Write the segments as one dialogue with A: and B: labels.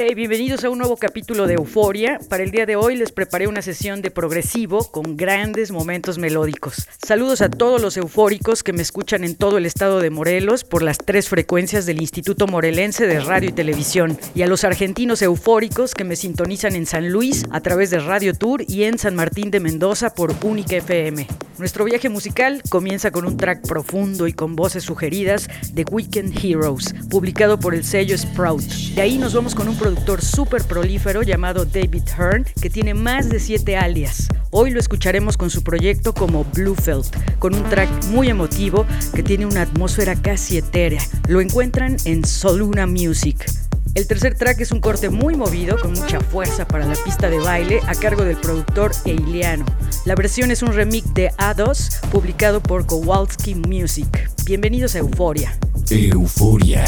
A: Hey, bienvenidos a un nuevo capítulo de Euforia. Para el día de hoy les preparé una sesión de progresivo con grandes momentos melódicos. Saludos a todos los eufóricos que me escuchan en todo el estado de Morelos por las tres frecuencias del Instituto Morelense de Radio y Televisión. Y a los argentinos eufóricos que me sintonizan en San Luis a través de Radio Tour y en San Martín de Mendoza por Única FM. Nuestro viaje musical comienza con un track profundo y con voces sugeridas de Weekend Heroes, publicado por el sello Sprout. De ahí nos vamos con un productor súper prolífero llamado David Hearn, que tiene más de siete alias. Hoy lo escucharemos con su proyecto como Bluefelt, con un track muy emotivo que tiene una atmósfera casi etérea. Lo encuentran en Soluna Music. El tercer track es un corte muy movido, con mucha fuerza para la pista de baile, a cargo del productor Eiliano. La versión es un remix de A2, publicado por Kowalski Music. Bienvenidos a Euforia.
B: Euforia.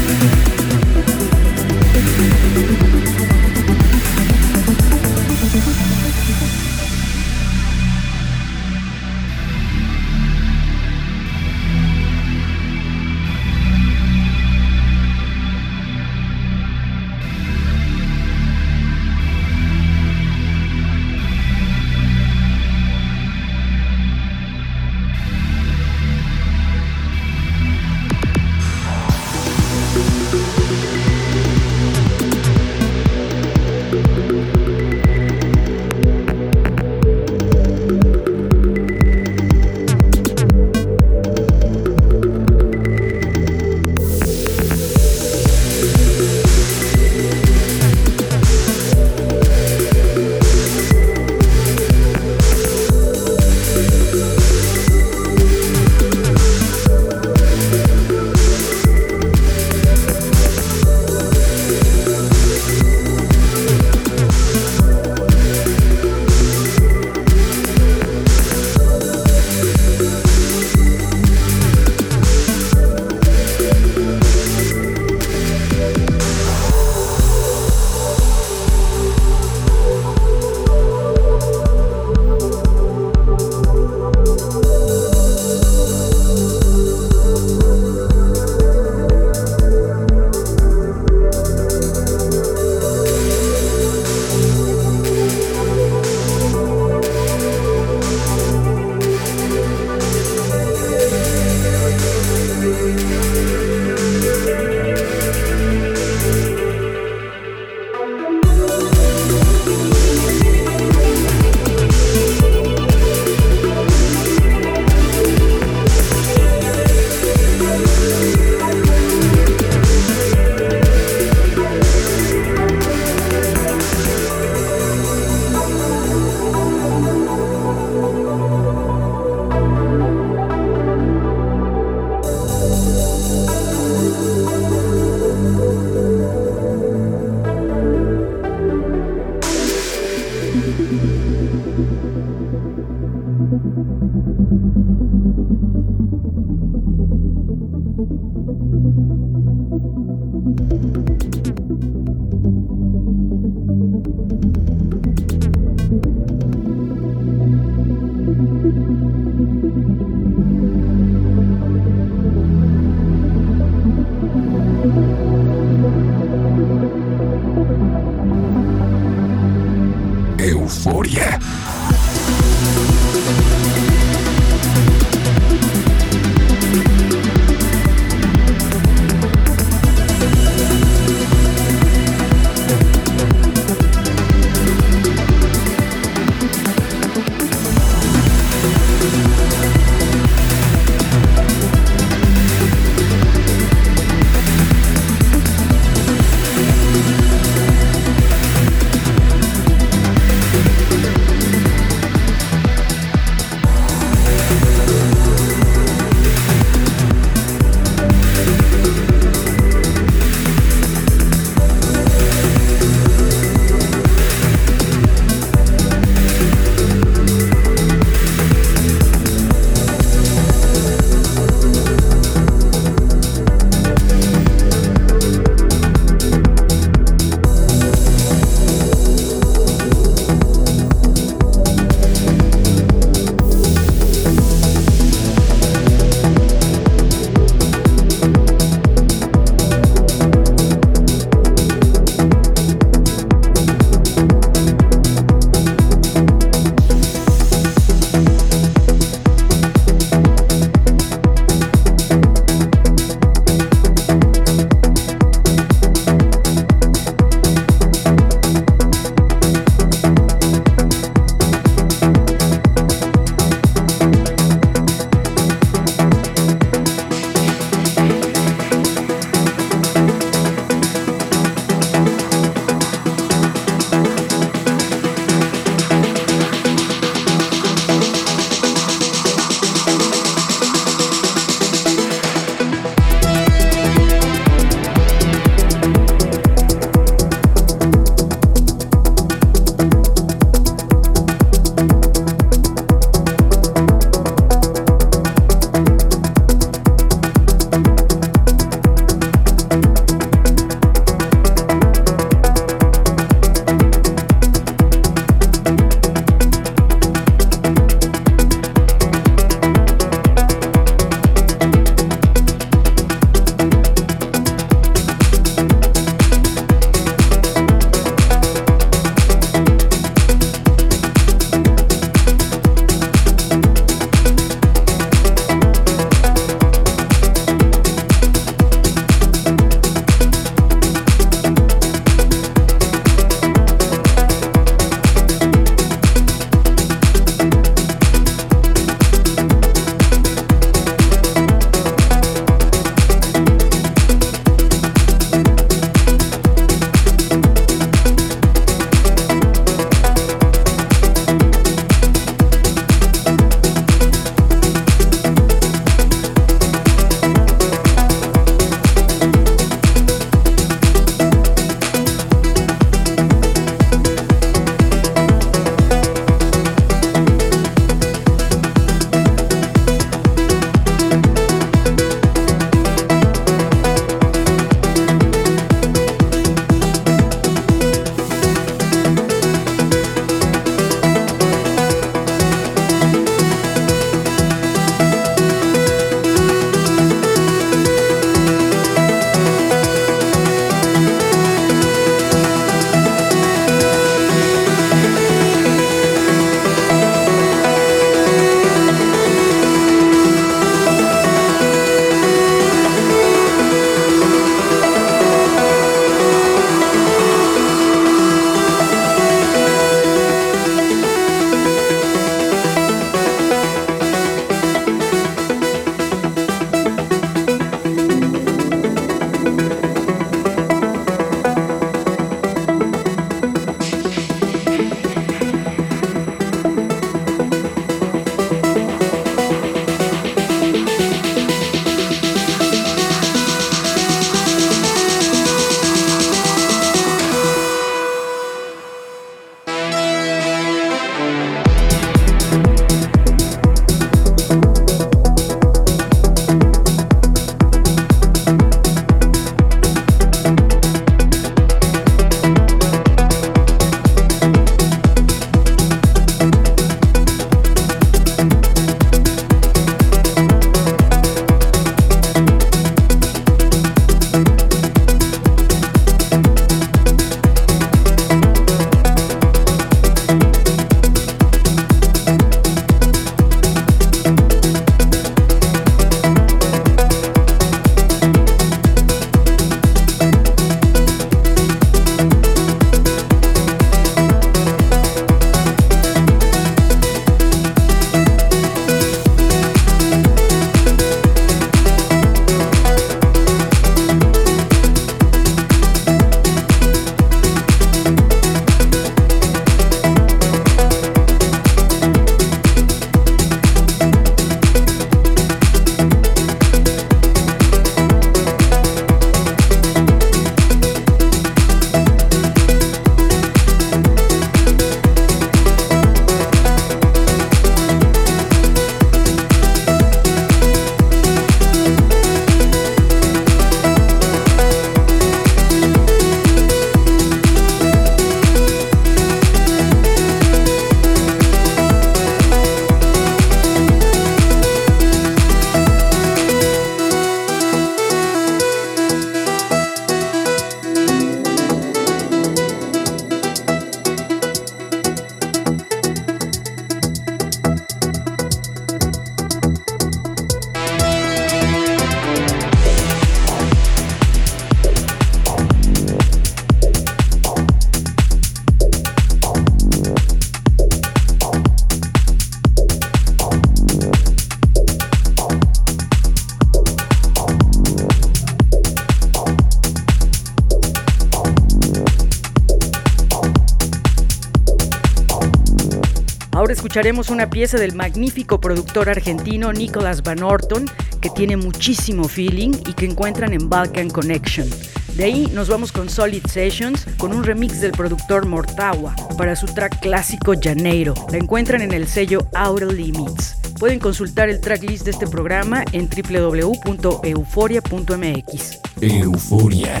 A: Escucharemos una pieza del magnífico productor argentino Nicolas Van Orton, que tiene muchísimo feeling y que encuentran en Balkan Connection. De ahí nos vamos con Solid Sessions, con un remix del productor Mortawa para su track clásico Janeiro. La encuentran en el sello Outer Limits. Pueden consultar el tracklist de este programa en www.euforia.mx.
B: Euforia.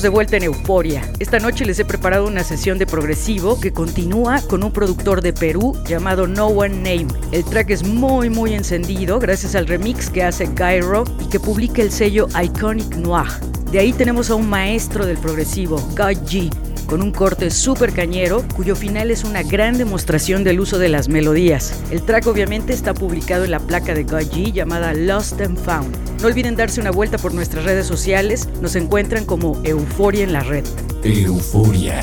A: De vuelta en Euforia. Esta noche les he preparado una sesión de progresivo que continúa con un productor de Perú llamado No One Name. El track es muy muy encendido gracias al remix que hace Gyro y que publica el sello Iconic Noir. De ahí tenemos a un maestro del progresivo, Guy G, con un corte súper cañero, cuyo final es una gran demostración del uso de las melodías. El track obviamente está publicado en la placa de Guy G llamada Lost and Found. No olviden darse una vuelta por nuestras redes sociales, nos encuentran como Euforia en la red.
B: Euforia.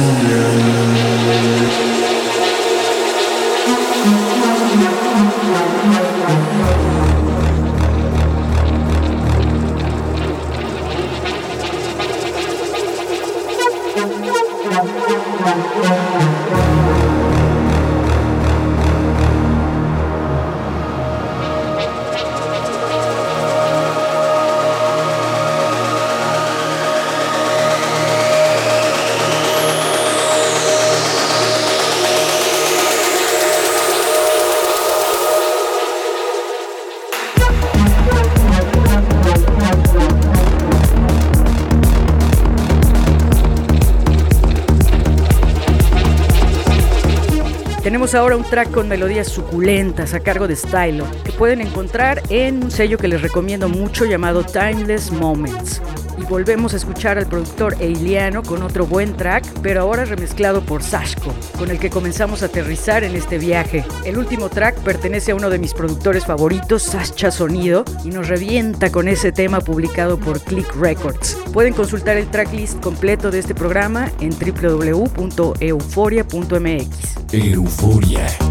A: Tenemos ahora un track con melodías suculentas a cargo de Stylo, que pueden encontrar en un sello que les recomiendo mucho llamado Timeless Moments y volvemos a escuchar al productor Eiliano con otro buen track, pero ahora remezclado por Sashko, con el que comenzamos a aterrizar en este viaje. El último track pertenece a uno de mis productores favoritos, Sascha Sonido, y nos revienta con ese tema publicado por Click Records. Pueden consultar el tracklist completo de este programa en www.euforia.mx.
B: Euforia.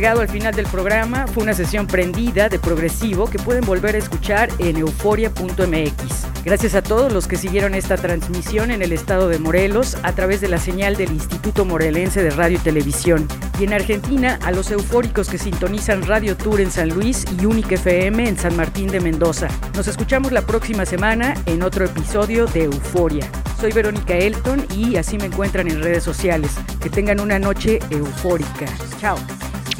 A: Llegado al final del programa. Fue una sesión prendida de progresivo que pueden volver a escuchar en euforia.mx. Gracias a todos los que siguieron esta transmisión en el estado de Morelos a través de la señal del Instituto Morelense de Radio y Televisión. Y en Argentina, a los eufóricos que sintonizan Radio Tour en San Luis y Unique FM en San Martín de Mendoza. Nos escuchamos la próxima semana en otro episodio de Euforia. Soy Verónica Elton y así me encuentran en redes sociales. Que tengan una noche eufórica. Chao.